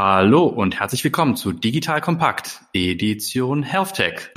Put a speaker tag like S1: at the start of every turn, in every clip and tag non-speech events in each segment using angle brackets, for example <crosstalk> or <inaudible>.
S1: Hallo und herzlich willkommen zu Digital Kompakt, Edition Health Tech.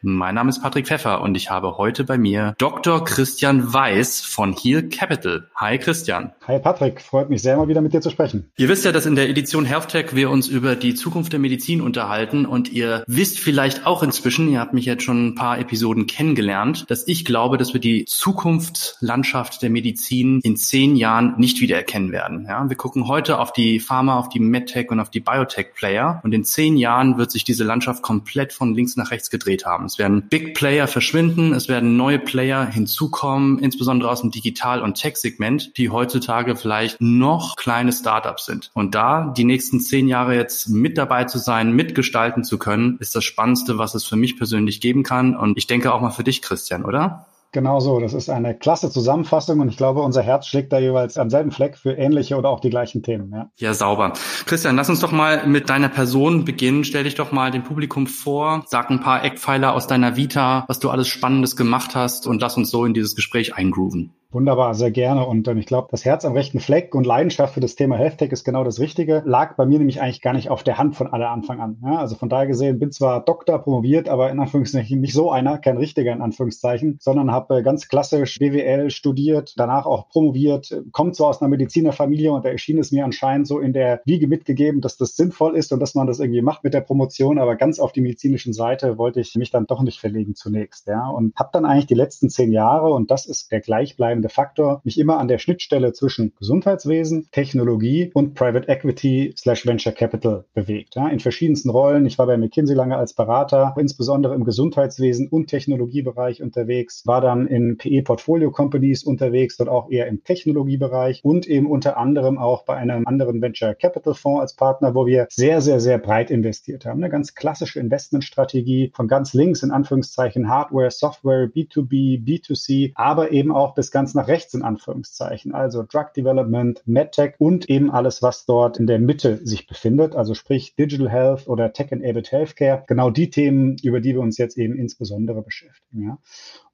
S1: Mein Name ist Patrick Pfeffer und ich habe heute bei mir Dr. Christian Weiß von Heal Capital. Hi Christian.
S2: Hi Patrick, freut mich sehr mal wieder mit dir zu sprechen.
S1: Ihr wisst ja, dass in der Edition HealthTech wir uns über die Zukunft der Medizin unterhalten und ihr wisst vielleicht auch inzwischen, ihr habt mich jetzt schon ein paar Episoden kennengelernt, dass ich glaube, dass wir die Zukunftslandschaft der Medizin in zehn Jahren nicht wiedererkennen werden. Ja, wir gucken heute auf die Pharma, auf die MedTech und auf die Biotech-Player und in zehn Jahren wird sich diese Landschaft komplett von links nach rechts gedreht haben. Es werden Big Player verschwinden, es werden neue Player hinzukommen, insbesondere aus dem Digital- und Tech-Segment, die heutzutage vielleicht noch kleine Startups sind. Und da die nächsten zehn Jahre jetzt mit dabei zu sein, mitgestalten zu können, ist das Spannendste, was es für mich persönlich geben kann. Und ich denke auch mal für dich, Christian, oder?
S2: Genau so. Das ist eine klasse Zusammenfassung und ich glaube, unser Herz schlägt da jeweils am selben Fleck für ähnliche oder auch die gleichen Themen.
S1: Ja, ja sauber. Christian, lass uns doch mal mit deiner Person beginnen. Stell dich doch mal dem Publikum vor, sag ein paar Eckpfeiler aus deiner Vita, was du alles Spannendes gemacht hast und lass uns so in dieses Gespräch eingrooven.
S2: Wunderbar, sehr gerne. Und ähm, ich glaube, das Herz am rechten Fleck und Leidenschaft für das Thema HealthTech ist genau das Richtige. Lag bei mir nämlich eigentlich gar nicht auf der Hand von aller Anfang an. Ja, also von daher gesehen bin zwar Doktor promoviert, aber in Anführungszeichen nicht so einer, kein richtiger in Anführungszeichen, sondern habe äh, ganz klassisch BWL studiert, danach auch promoviert, kommt zwar aus einer Medizinerfamilie und da erschien es mir anscheinend so in der Wiege mitgegeben, dass das sinnvoll ist und dass man das irgendwie macht mit der Promotion, aber ganz auf die medizinischen Seite wollte ich mich dann doch nicht verlegen zunächst. Ja, und habe dann eigentlich die letzten zehn Jahre, und das ist der gleichbleibende entscheidende Faktor, mich immer an der Schnittstelle zwischen Gesundheitswesen, Technologie und Private Equity slash Venture Capital bewegt. Ja, in verschiedensten Rollen. Ich war bei McKinsey lange als Berater, insbesondere im Gesundheitswesen und Technologiebereich unterwegs, war dann in PE Portfolio Companies unterwegs, dort auch eher im Technologiebereich und eben unter anderem auch bei einem anderen Venture Capital Fonds als Partner, wo wir sehr, sehr, sehr breit investiert haben. Eine ganz klassische Investmentstrategie von ganz links in Anführungszeichen Hardware, Software, B2B, B2C, aber eben auch bis ganz ganz nach rechts in Anführungszeichen. Also Drug Development, MedTech und eben alles, was dort in der Mitte sich befindet. Also sprich Digital Health oder Tech-Enabled Healthcare. Genau die Themen, über die wir uns jetzt eben insbesondere beschäftigen. Ja.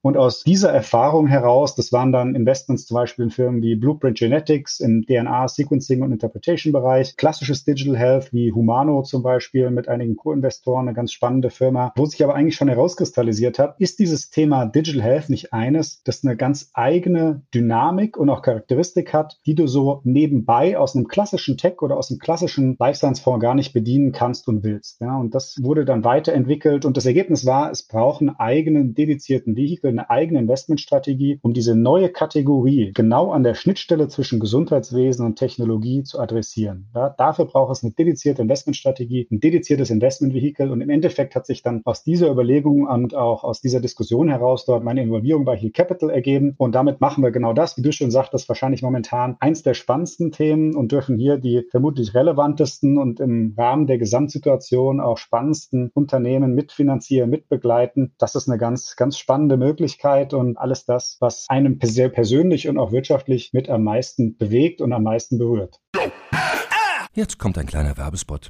S2: Und aus dieser Erfahrung heraus, das waren dann Investments zum Beispiel in Firmen wie Blueprint Genetics im DNA, Sequencing und Interpretation Bereich, klassisches Digital Health wie Humano zum Beispiel mit einigen Co-Investoren, eine ganz spannende Firma. Wo sich aber eigentlich schon herauskristallisiert hat, ist dieses Thema Digital Health nicht eines, das eine ganz eigene Dynamik und auch Charakteristik hat, die du so nebenbei aus einem klassischen Tech oder aus einem klassischen Life Science Fonds gar nicht bedienen kannst und willst. Ja, und das wurde dann weiterentwickelt und das Ergebnis war, es braucht einen eigenen dedizierten Vehikel, eine eigene Investmentstrategie, um diese neue Kategorie genau an der Schnittstelle zwischen Gesundheitswesen und Technologie zu adressieren. Ja, dafür braucht es eine dedizierte Investmentstrategie, ein dediziertes Investmentvehikel und im Endeffekt hat sich dann aus dieser Überlegung und auch aus dieser Diskussion heraus dort meine Involvierung bei Heal Capital ergeben und damit machen wir genau das, wie du schon sagtest, wahrscheinlich momentan eins der spannendsten Themen und dürfen hier die vermutlich relevantesten und im Rahmen der Gesamtsituation auch spannendsten Unternehmen mitfinanzieren, mitbegleiten. Das ist eine ganz, ganz spannende Möglichkeit und alles das, was einem sehr persönlich und auch wirtschaftlich mit am meisten bewegt und am meisten berührt.
S3: Jetzt kommt ein kleiner Werbespot.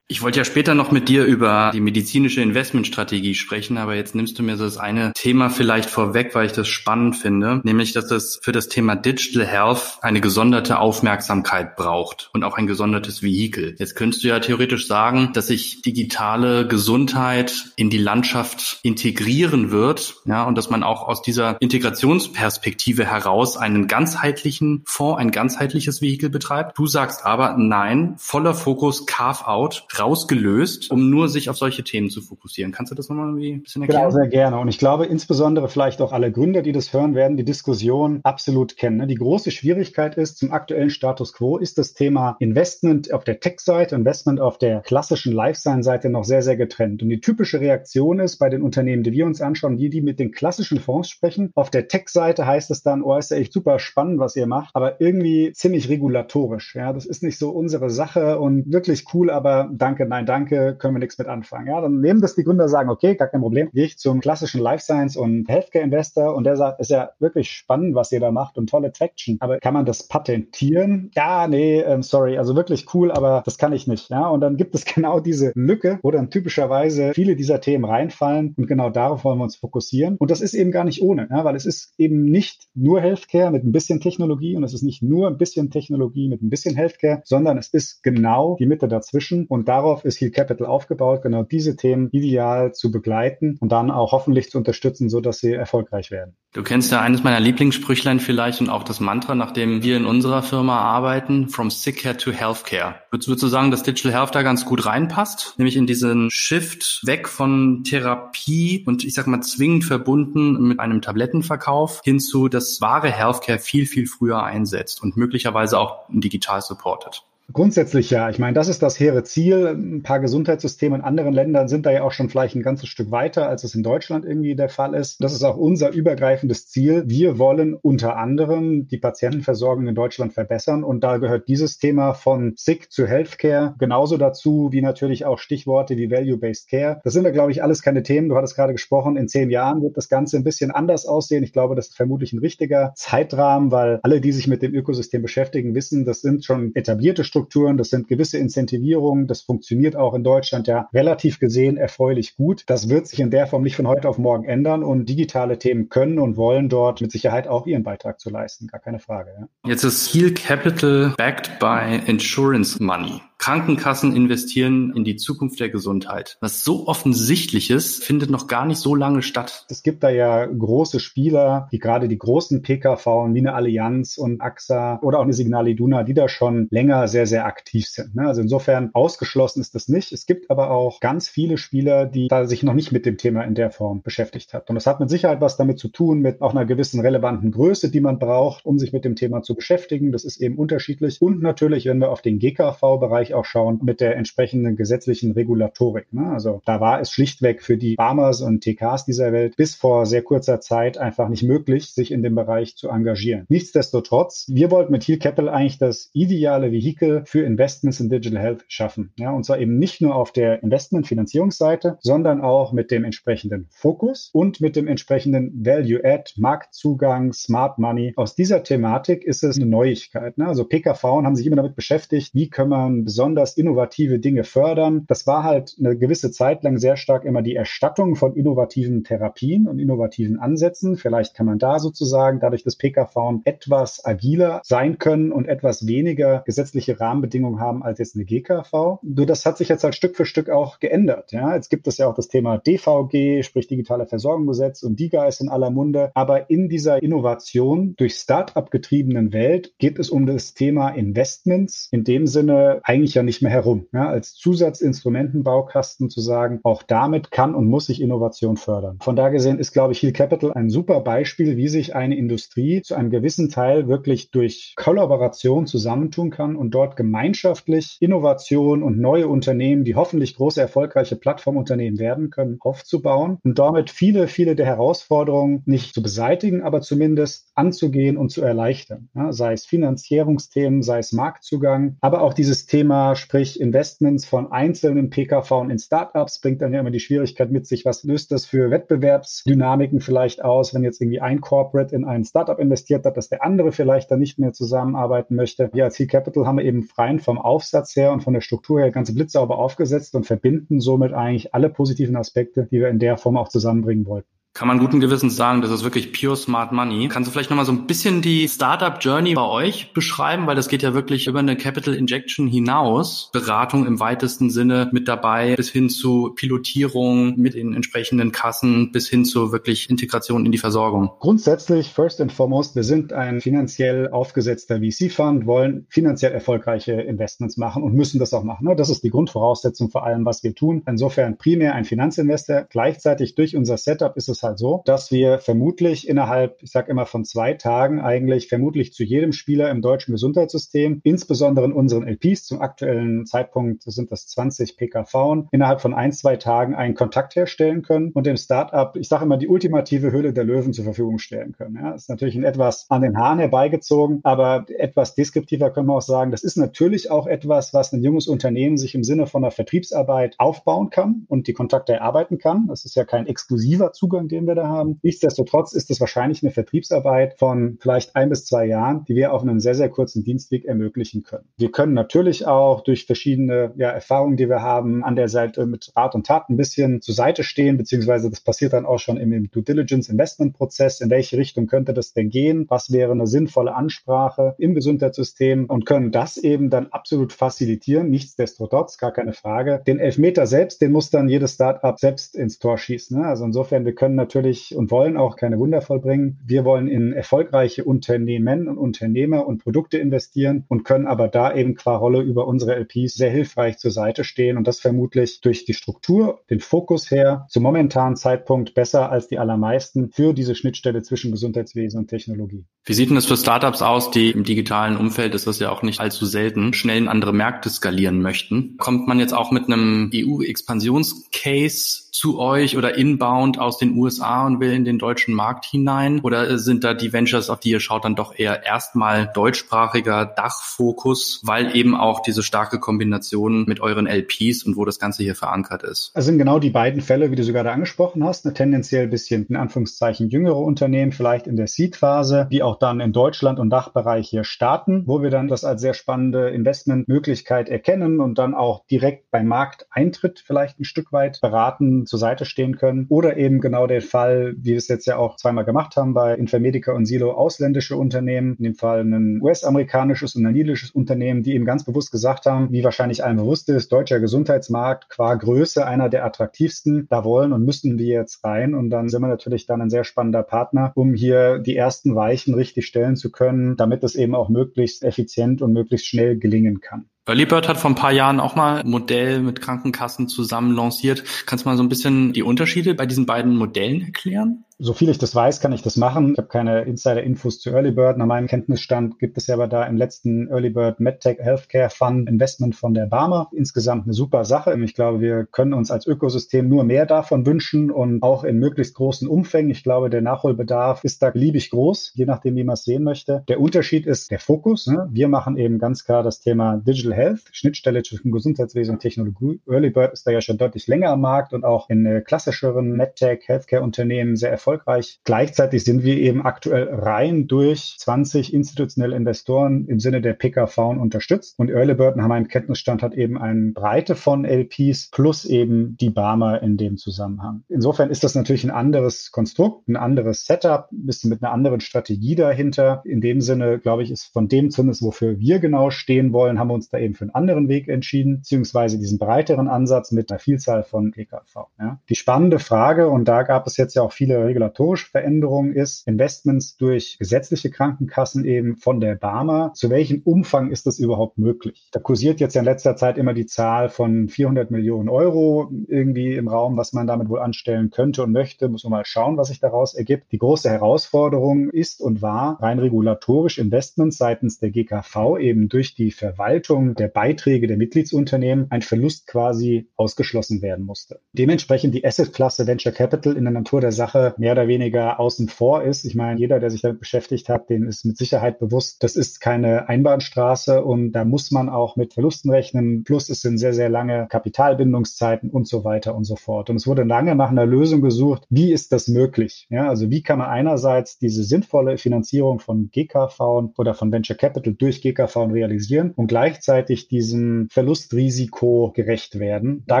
S1: Ich wollte ja später noch mit dir über die medizinische Investmentstrategie sprechen, aber jetzt nimmst du mir so das eine Thema vielleicht vorweg, weil ich das spannend finde, nämlich dass es für das Thema Digital Health eine gesonderte Aufmerksamkeit braucht und auch ein gesondertes Vehikel. Jetzt könntest du ja theoretisch sagen, dass sich digitale Gesundheit in die Landschaft integrieren wird, ja, und dass man auch aus dieser Integrationsperspektive heraus einen ganzheitlichen Fonds, ein ganzheitliches Vehikel betreibt. Du sagst aber nein, voller Fokus Carve-out rausgelöst, um nur sich auf solche Themen zu fokussieren. Kannst du das nochmal irgendwie ein bisschen erklären?
S2: Genau, sehr gerne. Und ich glaube, insbesondere vielleicht auch alle Gründer, die das hören, werden die Diskussion absolut kennen. Ne? Die große Schwierigkeit ist zum aktuellen Status quo ist das Thema Investment auf der Tech-Seite, Investment auf der klassischen Life-Science-Seite noch sehr, sehr getrennt. Und die typische Reaktion ist bei den Unternehmen, die wir uns anschauen, die, die mit den klassischen Fonds sprechen. Auf der Tech-Seite heißt es dann, oh, ist ja echt super spannend, was ihr macht, aber irgendwie ziemlich regulatorisch. Ja, das ist nicht so unsere Sache und wirklich cool, aber dann danke, nein, danke, können wir nichts mit anfangen. Ja, dann nehmen das die Gründer sagen, okay, gar kein Problem. Gehe ich zum klassischen Life Science und Healthcare Investor und der sagt, ist ja wirklich spannend, was ihr da macht und tolle Traction. Aber kann man das patentieren? Ja, nee, ähm, sorry, also wirklich cool, aber das kann ich nicht. Ja, und dann gibt es <laughs> genau diese Lücke, wo dann typischerweise viele dieser Themen reinfallen und genau darauf wollen wir uns fokussieren. Und das ist eben gar nicht ohne, ja, weil es ist eben nicht nur Healthcare mit ein bisschen Technologie und es ist nicht nur ein bisschen Technologie mit ein bisschen Healthcare, sondern es ist genau die Mitte dazwischen und da darauf ist Heal Capital aufgebaut, genau diese Themen ideal zu begleiten und dann auch hoffentlich zu unterstützen, so dass sie erfolgreich werden.
S1: Du kennst ja eines meiner Lieblingssprüchlein vielleicht und auch das Mantra, nach dem wir in unserer Firma arbeiten, from sick care to healthcare. Würdest, würdest du sagen, dass Digital Health da ganz gut reinpasst? Nämlich in diesen Shift weg von Therapie und ich sag mal zwingend verbunden mit einem Tablettenverkauf hinzu, dass wahre Healthcare viel, viel früher einsetzt und möglicherweise auch digital supportet.
S2: Grundsätzlich ja. Ich meine, das ist das hehre Ziel. Ein paar Gesundheitssysteme in anderen Ländern sind da ja auch schon vielleicht ein ganzes Stück weiter, als es in Deutschland irgendwie der Fall ist. Das ist auch unser übergreifendes Ziel. Wir wollen unter anderem die Patientenversorgung in Deutschland verbessern. Und da gehört dieses Thema von Sick zu Healthcare genauso dazu, wie natürlich auch Stichworte wie Value-Based Care. Das sind wir, glaube ich, alles keine Themen. Du hattest gerade gesprochen, in zehn Jahren wird das Ganze ein bisschen anders aussehen. Ich glaube, das ist vermutlich ein richtiger Zeitrahmen, weil alle, die sich mit dem Ökosystem beschäftigen, wissen, das sind schon etablierte Strukturen Infrastrukturen, das sind gewisse Incentivierungen, das funktioniert auch in Deutschland ja relativ gesehen erfreulich gut. Das wird sich in der Form nicht von heute auf morgen ändern und digitale Themen können und wollen dort mit Sicherheit auch ihren Beitrag zu leisten, gar keine Frage. Ja.
S1: Jetzt ist Heal Capital backed by Insurance Money. Krankenkassen investieren in die Zukunft der Gesundheit. Was so offensichtlich ist, findet noch gar nicht so lange statt.
S2: Es gibt da ja große Spieler, die gerade die großen PKV wie eine Allianz und AXA oder auch eine Signal Iduna, die da schon länger sehr, sehr aktiv sind. Ne? Also insofern ausgeschlossen ist das nicht. Es gibt aber auch ganz viele Spieler, die da sich noch nicht mit dem Thema in der Form beschäftigt hat. Und das hat mit Sicherheit was damit zu tun, mit auch einer gewissen relevanten Größe, die man braucht, um sich mit dem Thema zu beschäftigen. Das ist eben unterschiedlich. Und natürlich, wenn wir auf den GKV-Bereich natürlich auch schauen mit der entsprechenden gesetzlichen Regulatorik. Ne? Also da war es schlichtweg für die Farmers und TKs dieser Welt bis vor sehr kurzer Zeit einfach nicht möglich, sich in dem Bereich zu engagieren. Nichtsdestotrotz, wir wollten mit Heal Capital eigentlich das ideale Vehikel für Investments in Digital Health schaffen. Ja, und zwar eben nicht nur auf der Investment-Finanzierungsseite, sondern auch mit dem entsprechenden Fokus und mit dem entsprechenden Value-Add, Marktzugang, Smart Money. Aus dieser Thematik ist es eine Neuigkeit. Ne? Also PKV haben sich immer damit beschäftigt, wie können wir besonders innovative Dinge fördern. Das war halt eine gewisse Zeit lang sehr stark immer die Erstattung von innovativen Therapien und innovativen Ansätzen. Vielleicht kann man da sozusagen dadurch, dass PKV etwas agiler sein können und etwas weniger gesetzliche Rahmenbedingungen haben als jetzt eine GKV. Nur das hat sich jetzt halt Stück für Stück auch geändert. Ja, jetzt gibt es ja auch das Thema DVG, sprich digitale Versorgungsgesetz und DIGA ist in aller Munde. Aber in dieser Innovation durch Start-up getriebenen Welt geht es um das Thema Investments. In dem Sinne eigentlich ich ja nicht mehr herum. Ja, als Zusatzinstrumentenbaukasten zu sagen, auch damit kann und muss sich Innovation fördern. Von da gesehen ist, glaube ich, Heal Capital ein super Beispiel, wie sich eine Industrie zu einem gewissen Teil wirklich durch Kollaboration zusammentun kann und dort gemeinschaftlich Innovation und neue Unternehmen, die hoffentlich große, erfolgreiche Plattformunternehmen werden können, aufzubauen und damit viele, viele der Herausforderungen nicht zu beseitigen, aber zumindest anzugehen und zu erleichtern. Ja, sei es Finanzierungsthemen, sei es Marktzugang, aber auch dieses Thema Thema, sprich Investments von einzelnen PKV in Startups, bringt dann ja immer die Schwierigkeit mit sich, was löst das für Wettbewerbsdynamiken vielleicht aus, wenn jetzt irgendwie ein Corporate in ein Startup investiert hat, dass der andere vielleicht dann nicht mehr zusammenarbeiten möchte. Wir als Heal Capital haben eben freien vom Aufsatz her und von der Struktur her ganze blitzsauber aufgesetzt und verbinden somit eigentlich alle positiven Aspekte, die wir in der Form auch zusammenbringen wollten.
S1: Kann man guten Gewissens sagen, das ist wirklich pure Smart Money. Kannst du vielleicht nochmal so ein bisschen die Startup Journey bei euch beschreiben? Weil das geht ja wirklich über eine Capital Injection hinaus. Beratung im weitesten Sinne mit dabei, bis hin zu Pilotierung mit den entsprechenden Kassen, bis hin zu wirklich Integration in die Versorgung.
S2: Grundsätzlich, first and foremost, wir sind ein finanziell aufgesetzter VC-Fund, wollen finanziell erfolgreiche Investments machen und müssen das auch machen. Das ist die Grundvoraussetzung vor allem, was wir tun. Insofern primär ein Finanzinvestor. Gleichzeitig durch unser Setup ist es es halt so, dass wir vermutlich innerhalb, ich sage immer von zwei Tagen eigentlich vermutlich zu jedem Spieler im deutschen Gesundheitssystem, insbesondere in unseren LPs, zum aktuellen Zeitpunkt sind das 20 PKV, innerhalb von ein, zwei Tagen einen Kontakt herstellen können und dem Startup, ich sage immer, die ultimative Hülle der Löwen zur Verfügung stellen können. Ja, ist natürlich ein etwas an den Haaren herbeigezogen, aber etwas deskriptiver können wir auch sagen, das ist natürlich auch etwas, was ein junges Unternehmen sich im Sinne von einer Vertriebsarbeit aufbauen kann und die Kontakte erarbeiten kann. Das ist ja kein exklusiver Zugang, den wir da haben. Nichtsdestotrotz ist es wahrscheinlich eine Vertriebsarbeit von vielleicht ein bis zwei Jahren, die wir auf einem sehr, sehr kurzen Dienstweg ermöglichen können. Wir können natürlich auch durch verschiedene ja, Erfahrungen, die wir haben, an der Seite mit Rat und Tat ein bisschen zur Seite stehen, beziehungsweise das passiert dann auch schon im, Due Diligence Investment Prozess. In welche Richtung könnte das denn gehen? Was wäre eine sinnvolle Ansprache im Gesundheitssystem und können das eben dann absolut facilitieren. Nichtsdestotrotz, gar keine Frage. Den Elfmeter selbst, den muss dann jedes Startup selbst ins Tor schießen. Ne? Also insofern, wir können natürlich und wollen auch keine Wunder vollbringen. Wir wollen in erfolgreiche Unternehmen und Unternehmer und Produkte investieren und können aber da eben qua Rolle über unsere LPs sehr hilfreich zur Seite stehen und das vermutlich durch die Struktur, den Fokus her zum momentanen Zeitpunkt besser als die allermeisten für diese Schnittstelle zwischen Gesundheitswesen und Technologie.
S1: Wie sieht denn das für Startups aus, die im digitalen Umfeld, ist das ja auch nicht allzu selten, schnell in andere Märkte skalieren möchten? Kommt man jetzt auch mit einem EU-Expansionscase zu euch oder inbound aus den USA und will in den deutschen Markt hinein? Oder sind da die Ventures, auf die ihr schaut, dann doch eher erstmal deutschsprachiger Dachfokus, weil eben auch diese starke Kombination mit euren LPs und wo das Ganze hier verankert ist?
S2: Das sind genau die beiden Fälle, wie du sie gerade angesprochen hast. Eine tendenziell bisschen in Anführungszeichen jüngere Unternehmen, vielleicht in der Seed-Phase, die auch dann in Deutschland und Dachbereich hier starten, wo wir dann das als sehr spannende Investmentmöglichkeit erkennen und dann auch direkt beim Markteintritt vielleicht ein Stück weit beraten zur Seite stehen können. Oder eben genau der Fall, wie wir es jetzt ja auch zweimal gemacht haben bei Infermedica und Silo, ausländische Unternehmen, in dem Fall ein US-amerikanisches und ein niederländisches Unternehmen, die eben ganz bewusst gesagt haben, wie wahrscheinlich allen bewusst ist, deutscher Gesundheitsmarkt qua Größe einer der attraktivsten. Da wollen und müssen wir jetzt rein. Und dann sind wir natürlich dann ein sehr spannender Partner, um hier die ersten Weichen richtig stellen zu können, damit es eben auch möglichst effizient und möglichst schnell gelingen kann.
S1: Earlybird hat vor ein paar Jahren auch mal ein Modell mit Krankenkassen zusammen lanciert. Kannst du mal so ein bisschen die Unterschiede bei diesen beiden Modellen erklären?
S2: So viel ich das weiß, kann ich das machen. Ich habe keine Insider-Infos zu Early Bird. Nach meinem Kenntnisstand gibt es ja aber da im letzten Early Bird MedTech Healthcare Fund Investment von der Barmer. Insgesamt eine super Sache. Ich glaube, wir können uns als Ökosystem nur mehr davon wünschen und auch in möglichst großen Umfängen. Ich glaube, der Nachholbedarf ist da beliebig groß, je nachdem, wie man es sehen möchte. Der Unterschied ist der Fokus. Ne? Wir machen eben ganz klar das Thema Digital Health, Schnittstelle zwischen Gesundheitswesen und Technologie. Early Bird ist da ja schon deutlich länger am Markt und auch in äh, klassischeren MedTech Healthcare Unternehmen sehr erfolgreich erfolgreich. Gleichzeitig sind wir eben aktuell rein durch 20 institutionelle Investoren im Sinne der PKV unterstützt. Und Early Bird nach meinem Kenntnisstand hat eben eine Breite von LPs plus eben die Barmer in dem Zusammenhang. Insofern ist das natürlich ein anderes Konstrukt, ein anderes Setup, ein bisschen mit einer anderen Strategie dahinter. In dem Sinne, glaube ich, ist von dem zumindest, wofür wir genau stehen wollen, haben wir uns da eben für einen anderen Weg entschieden, beziehungsweise diesen breiteren Ansatz mit einer Vielzahl von PKV. Ja. Die spannende Frage, und da gab es jetzt ja auch viele regulatorische Veränderung ist, Investments durch gesetzliche Krankenkassen eben von der Barmer. Zu welchem Umfang ist das überhaupt möglich? Da kursiert jetzt in letzter Zeit immer die Zahl von 400 Millionen Euro irgendwie im Raum, was man damit wohl anstellen könnte und möchte. Muss man mal schauen, was sich daraus ergibt. Die große Herausforderung ist und war rein regulatorisch Investments seitens der GKV eben durch die Verwaltung der Beiträge der Mitgliedsunternehmen ein Verlust quasi ausgeschlossen werden musste. Dementsprechend die Assetklasse Venture Capital in der Natur der Sache mehr oder weniger außen vor ist. Ich meine, jeder, der sich damit beschäftigt hat, den ist mit Sicherheit bewusst, das ist keine Einbahnstraße und da muss man auch mit Verlusten rechnen. Plus es sind sehr, sehr lange Kapitalbindungszeiten und so weiter und so fort. Und es wurde lange nach einer Lösung gesucht, wie ist das möglich? Ja, also wie kann man einerseits diese sinnvolle Finanzierung von GKV oder von Venture Capital durch GKV realisieren und gleichzeitig diesem Verlustrisiko gerecht werden. Da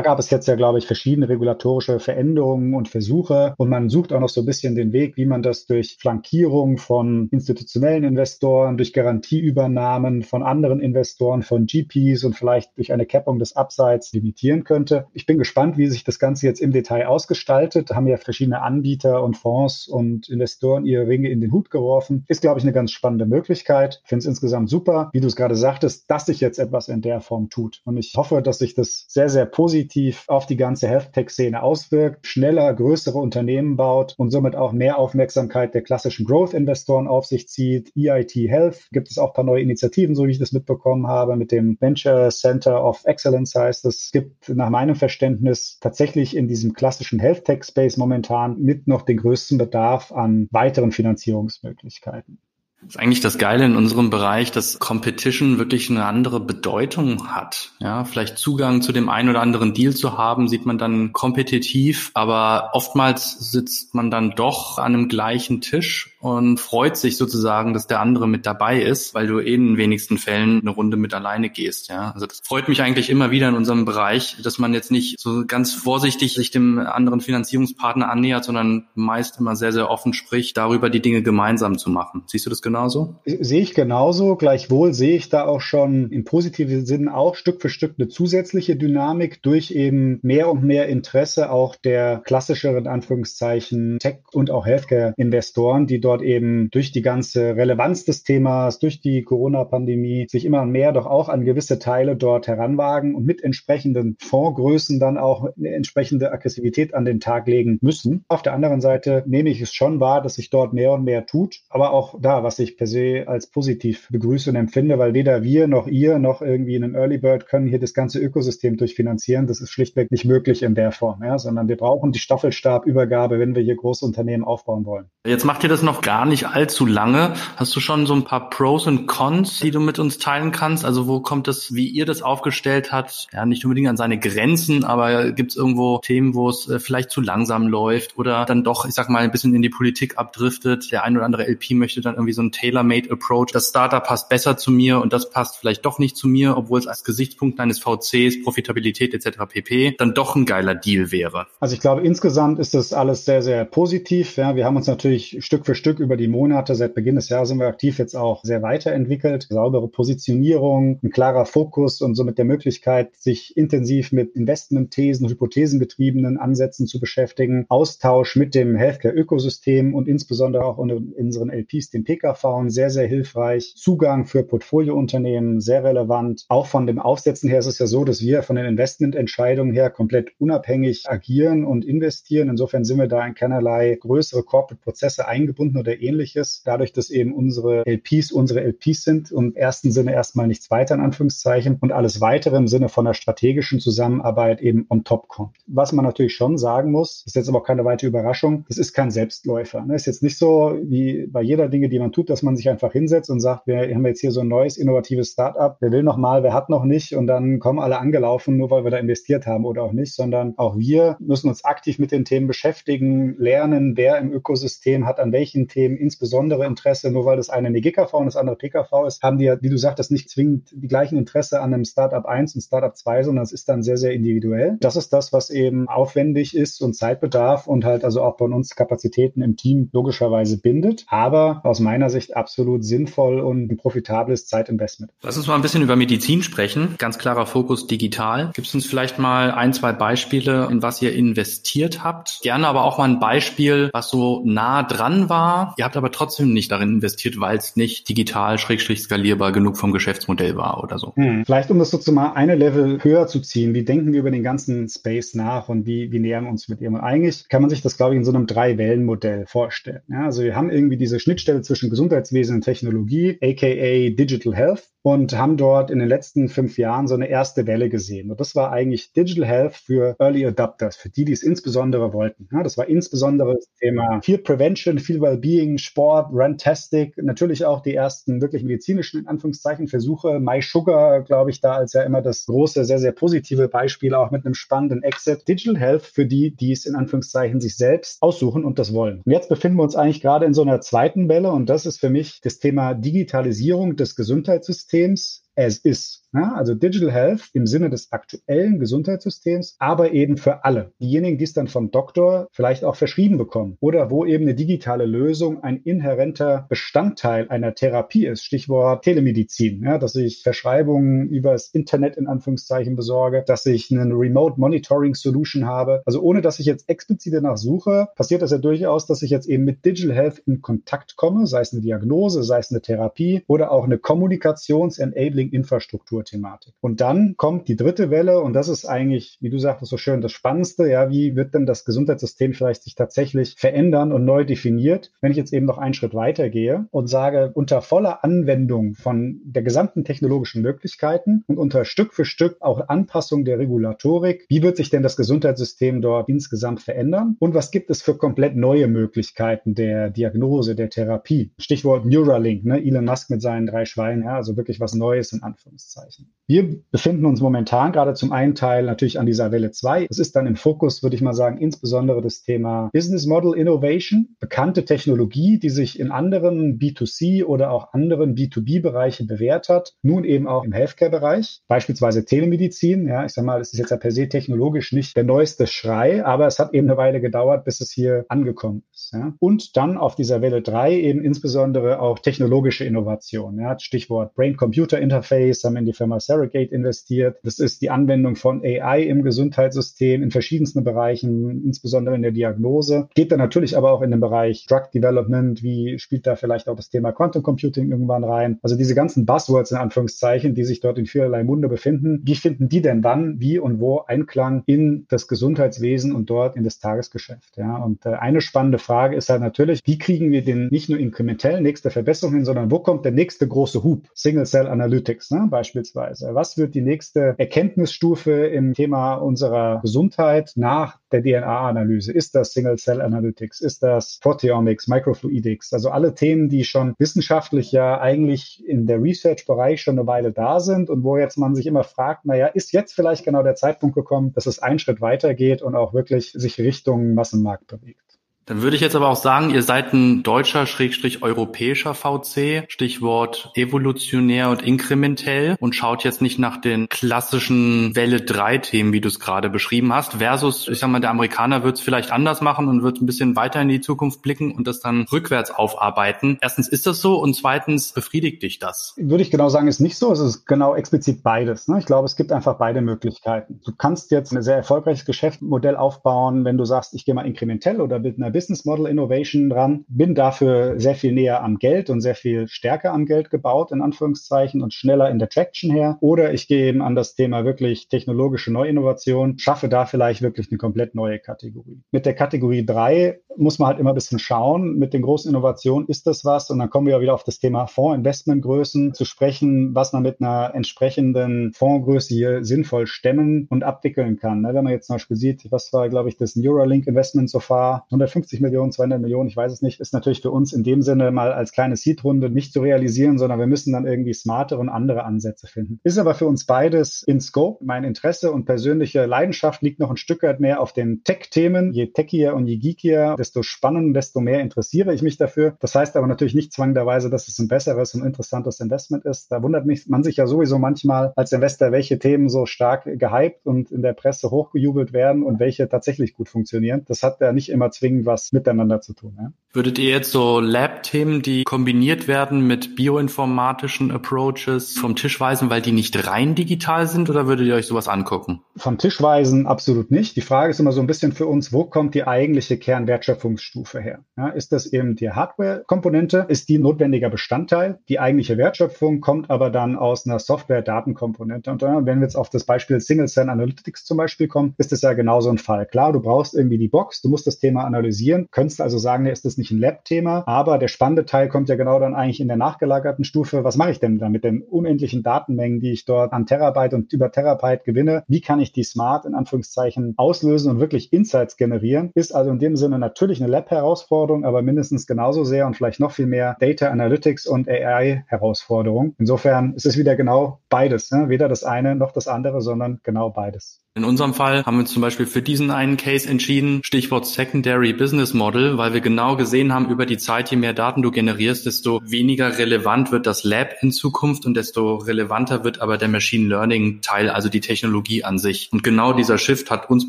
S2: gab es jetzt ja, glaube ich, verschiedene regulatorische Veränderungen und Versuche und man sucht auch noch so ein bisschen den Weg, wie man das durch Flankierung von institutionellen Investoren, durch Garantieübernahmen von anderen Investoren, von GPs und vielleicht durch eine Cappung des Upsides limitieren könnte. Ich bin gespannt, wie sich das Ganze jetzt im Detail ausgestaltet. Da haben ja verschiedene Anbieter und Fonds und Investoren ihre Ringe in den Hut geworfen. Ist, glaube ich, eine ganz spannende Möglichkeit. Ich finde es insgesamt super, wie du es gerade sagtest, dass sich jetzt etwas in der Form tut. Und ich hoffe, dass sich das sehr, sehr positiv auf die ganze Health-Tech-Szene auswirkt, schneller größere Unternehmen baut und somit auch mehr Aufmerksamkeit der klassischen Growth-Investoren auf sich zieht. EIT Health gibt es auch ein paar neue Initiativen, so wie ich das mitbekommen habe, mit dem Venture Center of Excellence heißt es. Es gibt nach meinem Verständnis tatsächlich in diesem klassischen Health-Tech-Space momentan mit noch den größten Bedarf an weiteren Finanzierungsmöglichkeiten.
S1: Das ist eigentlich das Geile in unserem Bereich, dass Competition wirklich eine andere Bedeutung hat. Ja, vielleicht Zugang zu dem einen oder anderen Deal zu haben, sieht man dann kompetitiv, aber oftmals sitzt man dann doch an einem gleichen Tisch und freut sich sozusagen, dass der andere mit dabei ist, weil du eh in den wenigsten Fällen eine Runde mit alleine gehst. Ja, also das freut mich eigentlich immer wieder in unserem Bereich, dass man jetzt nicht so ganz vorsichtig sich dem anderen Finanzierungspartner annähert, sondern meist immer sehr, sehr offen spricht, darüber die Dinge gemeinsam zu machen. Siehst du das genauso?
S2: Sehe ich genauso. Gleichwohl sehe ich da auch schon im positiven Sinn auch Stück für Stück eine zusätzliche Dynamik durch eben mehr und mehr Interesse auch der klassischeren Anführungszeichen Tech und auch Healthcare-Investoren, die dort dort eben durch die ganze Relevanz des Themas, durch die Corona-Pandemie sich immer mehr doch auch an gewisse Teile dort heranwagen und mit entsprechenden Fondsgrößen dann auch eine entsprechende Aggressivität an den Tag legen müssen. Auf der anderen Seite nehme ich es schon wahr, dass sich dort mehr und mehr tut, aber auch da, was ich per se als positiv begrüße und empfinde, weil weder wir noch ihr noch irgendwie in einem Early Bird können hier das ganze Ökosystem durchfinanzieren. Das ist schlichtweg nicht möglich in der Form, ja, sondern wir brauchen die Staffelstabübergabe, wenn wir hier große Unternehmen aufbauen wollen.
S1: Jetzt macht ihr das noch gar nicht allzu lange. Hast du schon so ein paar Pros und Cons, die du mit uns teilen kannst? Also wo kommt das, wie ihr das aufgestellt habt, ja nicht unbedingt an seine Grenzen, aber gibt es irgendwo Themen, wo es äh, vielleicht zu langsam läuft oder dann doch, ich sag mal, ein bisschen in die Politik abdriftet? Der ein oder andere LP möchte dann irgendwie so ein tailor-made Approach. Das Startup passt besser zu mir und das passt vielleicht doch nicht zu mir, obwohl es als Gesichtspunkt eines VCs, Profitabilität etc. pp. dann doch ein geiler Deal wäre.
S2: Also ich glaube, insgesamt ist das alles sehr, sehr positiv. Ja, wir haben uns natürlich Stück für Stück über die Monate, seit Beginn des Jahres sind wir aktiv jetzt auch sehr weiterentwickelt. Saubere Positionierung, ein klarer Fokus und somit der Möglichkeit, sich intensiv mit Investmentthesen, hypothesengetriebenen Ansätzen zu beschäftigen. Austausch mit dem Healthcare-Ökosystem und insbesondere auch unter unseren LPs, den PKV, sehr, sehr hilfreich. Zugang für Portfoliounternehmen, sehr relevant. Auch von dem Aufsetzen her ist es ja so, dass wir von den Investmententscheidungen her komplett unabhängig agieren und investieren. Insofern sind wir da in keinerlei größere Corporate-Prozesse eingebunden oder ähnliches. Dadurch, dass eben unsere LPs unsere LPs sind und im ersten Sinne erstmal nichts weiter in Anführungszeichen und alles weitere im Sinne von einer strategischen Zusammenarbeit eben on top kommt. Was man natürlich schon sagen muss, ist jetzt aber auch keine weitere Überraschung, das ist kein Selbstläufer. Ne? Ist jetzt nicht so wie bei jeder Dinge, die man tut, dass man sich einfach hinsetzt und sagt, wir haben jetzt hier so ein neues, innovatives Startup, wer will noch wer hat noch nicht und dann kommen alle angelaufen, nur weil wir da investiert haben oder auch nicht, sondern auch wir müssen uns aktiv mit den Themen beschäftigen, lernen, wer im Ökosystem hat an welchen Themen insbesondere Interesse, nur weil das eine eine GKV und das andere PKV ist, haben die ja, wie du sagtest, nicht zwingend die gleichen Interesse an einem Startup 1 und Startup 2, sondern es ist dann sehr, sehr individuell. Das ist das, was eben aufwendig ist und Zeitbedarf und halt also auch von uns Kapazitäten im Team logischerweise bindet, aber aus meiner Sicht absolut sinnvoll und ein profitables Zeitinvestment.
S1: Lass uns mal ein bisschen über Medizin sprechen. Ganz klarer Fokus digital. Gibt es uns vielleicht mal ein, zwei Beispiele, in was ihr investiert habt? Gerne aber auch mal ein Beispiel, was so nah dran war. Ihr habt aber trotzdem nicht darin investiert, weil es nicht digital, schrägstrich skalierbar genug vom Geschäftsmodell war oder so.
S2: Hm. Vielleicht um das sozusagen mal eine Level höher zu ziehen. Wie denken wir über den ganzen Space nach und wie, wie nähern wir uns mit ihm? Und eigentlich kann man sich das, glaube ich, in so einem Drei-Wellen-Modell vorstellen. Ja, also wir haben irgendwie diese Schnittstelle zwischen Gesundheitswesen und Technologie, aka Digital Health. Und haben dort in den letzten fünf Jahren so eine erste Welle gesehen. Und das war eigentlich Digital Health für Early Adopters, für die, die es insbesondere wollten. Ja, das war insbesondere das Thema Field Prevention, Field Wellbeing, Sport, Runtastic, natürlich auch die ersten wirklich medizinischen, in Anführungszeichen, Versuche. My Sugar, glaube ich, da als ja immer das große, sehr, sehr positive Beispiel, auch mit einem spannenden Exit. Digital Health für die, die es in Anführungszeichen sich selbst aussuchen und das wollen. Und jetzt befinden wir uns eigentlich gerade in so einer zweiten Welle und das ist für mich das Thema Digitalisierung des Gesundheitssystems Systems as is. Ja, also Digital Health im Sinne des aktuellen Gesundheitssystems, aber eben für alle. Diejenigen, die es dann vom Doktor vielleicht auch verschrieben bekommen oder wo eben eine digitale Lösung ein inhärenter Bestandteil einer Therapie ist. Stichwort Telemedizin, ja, dass ich Verschreibungen übers Internet in Anführungszeichen besorge, dass ich einen Remote Monitoring Solution habe. Also ohne, dass ich jetzt explizit danach suche, passiert das ja durchaus, dass ich jetzt eben mit Digital Health in Kontakt komme, sei es eine Diagnose, sei es eine Therapie oder auch eine Kommunikations-Enabling-Infrastruktur Kulturthematik. Und dann kommt die dritte Welle und das ist eigentlich, wie du sagtest so schön, das Spannendste. Ja, wie wird denn das Gesundheitssystem vielleicht sich tatsächlich verändern und neu definiert? Wenn ich jetzt eben noch einen Schritt weiter gehe und sage, unter voller Anwendung von der gesamten technologischen Möglichkeiten und unter Stück für Stück auch Anpassung der Regulatorik, wie wird sich denn das Gesundheitssystem dort insgesamt verändern? Und was gibt es für komplett neue Möglichkeiten der Diagnose, der Therapie? Stichwort Neuralink, ne? Elon Musk mit seinen drei Schweinen, ja, also wirklich was Neues in Anführungszeichen. Anführungszeichen. Wir befinden uns momentan gerade zum einen Teil natürlich an dieser Welle 2. Es ist dann im Fokus, würde ich mal sagen, insbesondere das Thema Business Model Innovation, bekannte Technologie, die sich in anderen B2C oder auch anderen B2B-Bereichen bewährt hat, nun eben auch im Healthcare-Bereich, beispielsweise Telemedizin. Ja, ich sag mal, es ist jetzt ja per se technologisch nicht der neueste Schrei, aber es hat eben eine Weile gedauert, bis es hier angekommen ist. Ja. Und dann auf dieser Welle 3 eben insbesondere auch technologische Innovation. Ja. Stichwort Brain-Computer-Interface haben in die Firma Surrogate investiert. Das ist die Anwendung von AI im Gesundheitssystem in verschiedensten Bereichen, insbesondere in der Diagnose. Geht dann natürlich aber auch in den Bereich Drug Development. Wie spielt da vielleicht auch das Thema Quantum Computing irgendwann rein? Also diese ganzen Buzzwords in Anführungszeichen, die sich dort in vielerlei Munde befinden. Wie finden die denn dann, wie und wo Einklang in das Gesundheitswesen und dort in das Tagesgeschäft? Ja, und äh, eine spannende Frage ist halt natürlich, wie kriegen wir den nicht nur inkrementell nächste Verbesserung hin, sondern wo kommt der nächste große Hub? Single Cell Analytics, ne, beispielsweise? Was wird die nächste Erkenntnisstufe im Thema unserer Gesundheit nach der DNA-Analyse? Ist das Single-Cell Analytics? Ist das Proteomics, Microfluidics? Also alle Themen, die schon wissenschaftlich ja eigentlich in der Research-Bereich schon eine Weile da sind und wo jetzt man sich immer fragt, naja, ist jetzt vielleicht genau der Zeitpunkt gekommen, dass es einen Schritt weitergeht und auch wirklich sich Richtung Massenmarkt bewegt?
S1: Dann würde ich jetzt aber auch sagen, ihr seid ein deutscher, schrägstrich europäischer VC, Stichwort evolutionär und inkrementell und schaut jetzt nicht nach den klassischen Welle 3 Themen, wie du es gerade beschrieben hast, versus, ich sag mal, der Amerikaner wird es vielleicht anders machen und wird ein bisschen weiter in die Zukunft blicken und das dann rückwärts aufarbeiten. Erstens ist das so und zweitens befriedigt dich das?
S2: Würde ich genau sagen, ist nicht so. Es ist genau explizit beides. Ne? Ich glaube, es gibt einfach beide Möglichkeiten. Du kannst jetzt ein sehr erfolgreiches Geschäftsmodell aufbauen, wenn du sagst, ich gehe mal inkrementell oder mit einer Business Model Innovation dran, bin dafür sehr viel näher am Geld und sehr viel stärker am Geld gebaut, in Anführungszeichen, und schneller in der Traction her. Oder ich gehe eben an das Thema wirklich technologische Neuinnovation, schaffe da vielleicht wirklich eine komplett neue Kategorie. Mit der Kategorie drei muss man halt immer ein bisschen schauen. Mit den großen Innovationen ist das was? Und dann kommen wir ja wieder auf das Thema Fondsinvestmentgrößen zu sprechen, was man mit einer entsprechenden Fondsgröße hier sinnvoll stemmen und abwickeln kann. Ne, wenn man jetzt zum Beispiel sieht, was war, glaube ich, das Neuralink Investment so far, 150 150 Millionen, 200 Millionen, ich weiß es nicht, ist natürlich für uns in dem Sinne mal als kleine Seed-Runde nicht zu realisieren, sondern wir müssen dann irgendwie smartere und andere Ansätze finden. Ist aber für uns beides in Scope. Mein Interesse und persönliche Leidenschaft liegt noch ein Stück weit mehr auf den Tech-Themen. Je techier und je geekier, desto spannender, desto mehr interessiere ich mich dafür. Das heißt aber natürlich nicht zwangderweise, dass es ein besseres und interessantes Investment ist. Da wundert mich man sich ja sowieso manchmal als Investor, welche Themen so stark gehypt und in der Presse hochgejubelt werden und welche tatsächlich gut funktionieren. Das hat ja nicht immer zwingend was miteinander zu tun. Ja?
S1: Würdet ihr jetzt so Lab-Themen, die kombiniert werden mit bioinformatischen Approaches vom Tisch weisen, weil die nicht rein digital sind oder würdet ihr euch sowas angucken?
S2: Vom Tisch weisen absolut nicht. Die Frage ist immer so ein bisschen für uns, wo kommt die eigentliche Kernwertschöpfungsstufe her? Ja, ist das eben die Hardware-Komponente? Ist die notwendiger Bestandteil? Die eigentliche Wertschöpfung kommt aber dann aus einer Software-Datenkomponente. Und wenn wir jetzt auf das Beispiel Single Cell Analytics zum Beispiel kommen, ist das ja genauso ein Fall. Klar, du brauchst irgendwie die Box, du musst das Thema analysieren analysieren. Könntest also sagen, ist das nicht ein Lab-Thema, aber der spannende Teil kommt ja genau dann eigentlich in der nachgelagerten Stufe. Was mache ich denn da mit den unendlichen Datenmengen, die ich dort an Terabyte und über Terabyte gewinne? Wie kann ich die smart in Anführungszeichen auslösen und wirklich Insights generieren? Ist also in dem Sinne natürlich eine Lab-Herausforderung, aber mindestens genauso sehr und vielleicht noch viel mehr Data Analytics und AI-Herausforderung. Insofern ist es wieder genau beides. Ne? Weder das eine noch das andere, sondern genau beides.
S1: In unserem Fall haben wir zum Beispiel für diesen einen Case entschieden, Stichwort Secondary Business Model, weil wir genau gesehen haben, über die Zeit, je mehr Daten du generierst, desto weniger relevant wird das Lab in Zukunft und desto relevanter wird aber der Machine Learning Teil, also die Technologie an sich. Und genau dieser Shift hat uns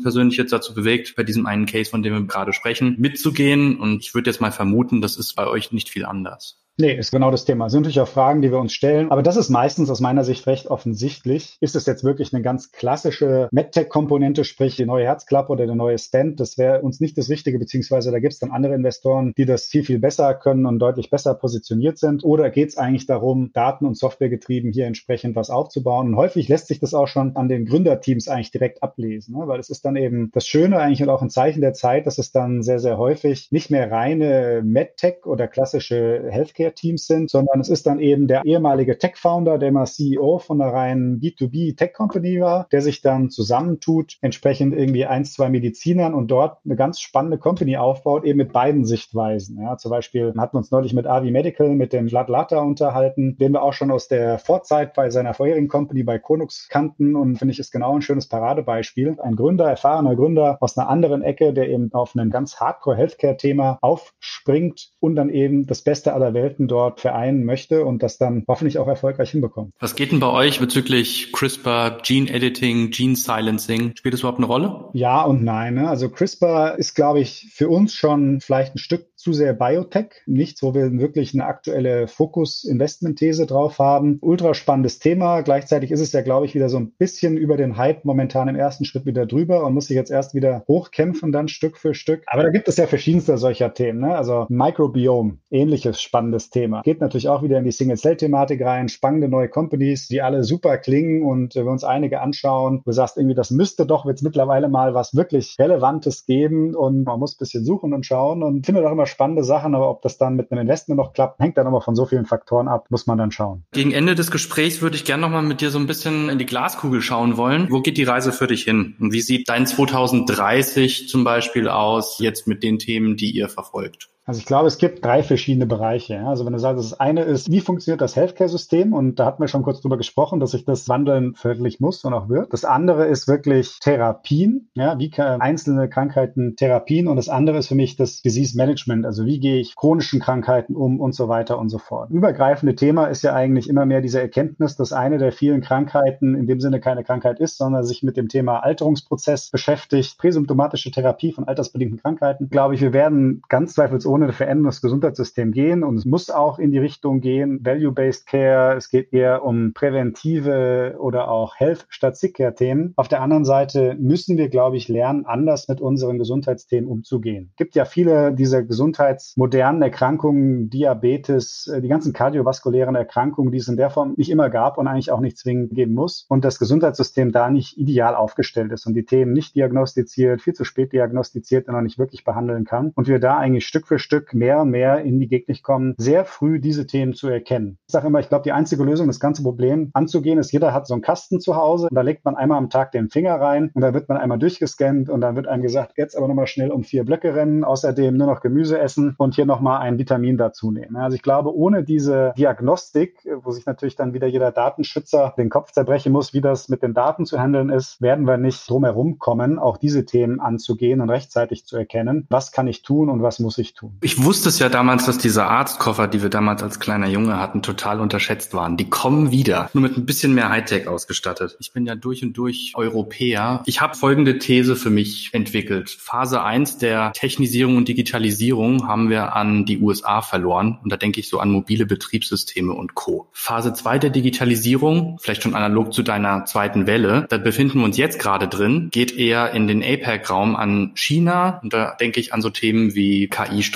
S1: persönlich jetzt dazu bewegt, bei diesem einen Case, von dem wir gerade sprechen, mitzugehen. Und ich würde jetzt mal vermuten, das ist bei euch nicht viel anders.
S2: Nee, ist genau das Thema. Das sind natürlich auch Fragen, die wir uns stellen. Aber das ist meistens aus meiner Sicht recht offensichtlich. Ist es jetzt wirklich eine ganz klassische MedTech-Komponente, sprich die neue Herzklappe oder der neue Stand? Das wäre uns nicht das Richtige, beziehungsweise da gibt es dann andere Investoren, die das viel, viel besser können und deutlich besser positioniert sind. Oder geht es eigentlich darum, Daten- und Software getrieben hier entsprechend was aufzubauen? Und häufig lässt sich das auch schon an den Gründerteams eigentlich direkt ablesen, ne? weil es ist dann eben das Schöne eigentlich und auch ein Zeichen der Zeit, dass es dann sehr, sehr häufig nicht mehr reine MedTech oder klassische Healthcare Healthcare-Teams sind, sondern es ist dann eben der ehemalige Tech-Founder, der mal CEO von einer reinen B2B-Tech-Company war, der sich dann zusammentut, entsprechend irgendwie eins, zwei Medizinern und dort eine ganz spannende Company aufbaut, eben mit beiden Sichtweisen. Ja, zum Beispiel hatten wir uns neulich mit Avi Medical, mit dem Vlad Lata unterhalten, den wir auch schon aus der Vorzeit bei seiner vorherigen Company bei Konux kannten und finde ich ist genau ein schönes Paradebeispiel. Ein Gründer, erfahrener Gründer aus einer anderen Ecke, der eben auf ein ganz Hardcore Healthcare-Thema aufspringt und dann eben das Beste aller Welt Welten dort vereinen möchte und das dann hoffentlich auch erfolgreich hinbekommt.
S1: Was geht denn bei euch bezüglich CRISPR, Gene Editing, Gene Silencing? Spielt das überhaupt eine Rolle?
S2: Ja und nein. Ne? Also CRISPR ist, glaube ich, für uns schon vielleicht ein Stück zu sehr Biotech. Nichts, wo wir wirklich eine aktuelle Fokus-Investment-These drauf haben. Ultra spannendes Thema. Gleichzeitig ist es ja, glaube ich, wieder so ein bisschen über den Hype momentan im ersten Schritt wieder drüber und muss sich jetzt erst wieder hochkämpfen, dann Stück für Stück. Aber da gibt es ja verschiedenste solcher Themen. Ne? Also Microbiome, ähnliches spannendes Thema. Geht natürlich auch wieder in die Single-Cell-Thematik rein. Spannende neue Companies, die alle super klingen und wir uns einige anschauen. Du sagst irgendwie, das müsste doch jetzt mittlerweile mal was wirklich Relevantes geben und man muss ein bisschen suchen und schauen und finde auch immer spannende Sachen, aber ob das dann mit einem Investment noch klappt, hängt dann immer von so vielen Faktoren ab, muss man dann schauen.
S1: Gegen Ende des Gesprächs würde ich gerne nochmal mit dir so ein bisschen in die Glaskugel schauen wollen. Wo geht die Reise für dich hin? Und wie sieht dein 2030 zum Beispiel aus, jetzt mit den Themen, die ihr verfolgt?
S2: Also ich glaube, es gibt drei verschiedene Bereiche. Also wenn du sagst, das eine ist, wie funktioniert das Healthcare-System? Und da hatten wir schon kurz drüber gesprochen, dass sich das wandeln förderlich muss und auch wird. Das andere ist wirklich Therapien. Ja, wie kann einzelne Krankheiten Therapien? Und das andere ist für mich das Disease Management. Also wie gehe ich chronischen Krankheiten um und so weiter und so fort. Übergreifende Thema ist ja eigentlich immer mehr diese Erkenntnis, dass eine der vielen Krankheiten in dem Sinne keine Krankheit ist, sondern sich mit dem Thema Alterungsprozess beschäftigt. Präsymptomatische Therapie von altersbedingten Krankheiten. Glaube ich, wir werden ganz zweifelsohne ohne eine Veränderung des Gesundheitssystems gehen und es muss auch in die Richtung gehen, Value-Based Care, es geht eher um präventive oder auch Health statt Sick Care Themen. Auf der anderen Seite müssen wir, glaube ich, lernen, anders mit unseren Gesundheitsthemen umzugehen. Es gibt ja viele dieser gesundheitsmodernen Erkrankungen, Diabetes, äh, die ganzen kardiovaskulären Erkrankungen, die es in der Form nicht immer gab und eigentlich auch nicht zwingend geben muss und das Gesundheitssystem da nicht ideal aufgestellt ist und die Themen nicht diagnostiziert, viel zu spät diagnostiziert und noch nicht wirklich behandeln kann und wir da eigentlich Stück für Stück mehr und mehr in die Gegend kommen, sehr früh diese Themen zu erkennen. Ich sage immer, ich glaube, die einzige Lösung, das ganze Problem anzugehen, ist, jeder hat so einen Kasten zu Hause und da legt man einmal am Tag den Finger rein und da wird man einmal durchgescannt und dann wird einem gesagt, jetzt aber nochmal schnell um vier Blöcke rennen, außerdem nur noch Gemüse essen und hier nochmal ein Vitamin dazu nehmen. Also ich glaube, ohne diese Diagnostik, wo sich natürlich dann wieder jeder Datenschützer den Kopf zerbrechen muss, wie das mit den Daten zu handeln ist, werden wir nicht drumherum kommen, auch diese Themen anzugehen und rechtzeitig zu erkennen, was kann ich tun und was muss ich tun.
S1: Ich wusste es ja damals, dass diese Arztkoffer, die wir damals als kleiner Junge hatten, total unterschätzt waren. Die kommen wieder, nur mit ein bisschen mehr Hightech ausgestattet. Ich bin ja durch und durch Europäer. Ich habe folgende These für mich entwickelt. Phase 1 der Technisierung und Digitalisierung haben wir an die USA verloren. Und da denke ich so an mobile Betriebssysteme und Co. Phase 2 der Digitalisierung, vielleicht schon analog zu deiner zweiten Welle, da befinden wir uns jetzt gerade drin, geht eher in den APEC-Raum an China. Und da denke ich an so Themen wie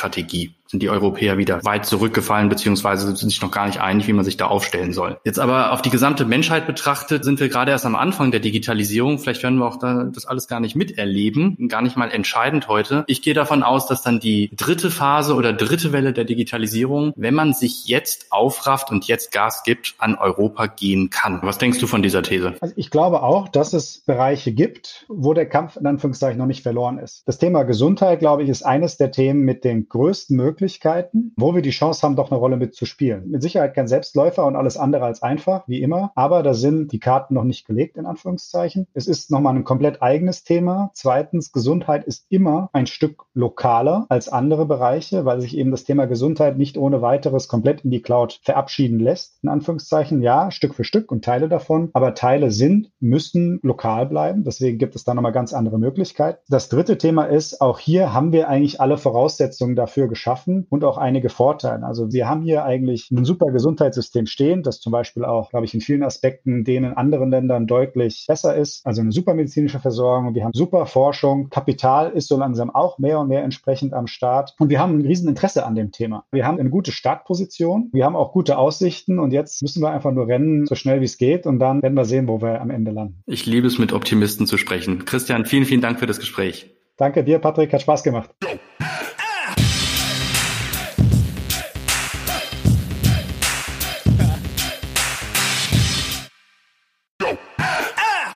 S1: KI-Strategie. Sind die Europäer wieder weit zurückgefallen, beziehungsweise sind sich noch gar nicht einig, wie man sich da aufstellen soll. Jetzt aber auf die gesamte Menschheit betrachtet, sind wir gerade erst am Anfang der Digitalisierung. Vielleicht werden wir auch da das alles gar nicht miterleben, gar nicht mal entscheidend heute. Ich gehe davon aus, dass dann die dritte Phase oder dritte Welle der Digitalisierung, wenn man sich jetzt aufrafft und jetzt Gas gibt, an Europa gehen kann. Was denkst du von dieser These?
S2: Also ich glaube auch, dass es Bereiche gibt, wo der Kampf in Anführungszeichen noch nicht verloren ist. Das Thema Gesundheit, glaube ich, ist eines der Themen mit den größten Möglichkeiten, wo wir die Chance haben, doch eine Rolle mitzuspielen. Mit Sicherheit kein Selbstläufer und alles andere als einfach, wie immer. Aber da sind die Karten noch nicht gelegt, in Anführungszeichen. Es ist nochmal ein komplett eigenes Thema. Zweitens, Gesundheit ist immer ein Stück lokaler als andere Bereiche, weil sich eben das Thema Gesundheit nicht ohne weiteres komplett in die Cloud verabschieden lässt. In Anführungszeichen, ja, Stück für Stück und Teile davon. Aber Teile sind, müssen lokal bleiben. Deswegen gibt es da nochmal ganz andere Möglichkeiten. Das dritte Thema ist, auch hier haben wir eigentlich alle Voraussetzungen dafür geschaffen und auch einige Vorteile. Also wir haben hier eigentlich ein super Gesundheitssystem stehen, das zum Beispiel auch, glaube ich, in vielen Aspekten denen in anderen Ländern deutlich besser ist. Also eine super medizinische Versorgung. Wir haben super Forschung. Kapital ist so langsam auch mehr und mehr entsprechend am Start. Und wir haben ein Rieseninteresse an dem Thema. Wir haben eine gute Startposition. Wir haben auch gute Aussichten. Und jetzt müssen wir einfach nur rennen, so schnell wie es geht. Und dann werden wir sehen, wo wir am Ende landen.
S1: Ich liebe es, mit Optimisten zu sprechen. Christian, vielen, vielen Dank für das Gespräch.
S2: Danke dir, Patrick. Hat Spaß gemacht.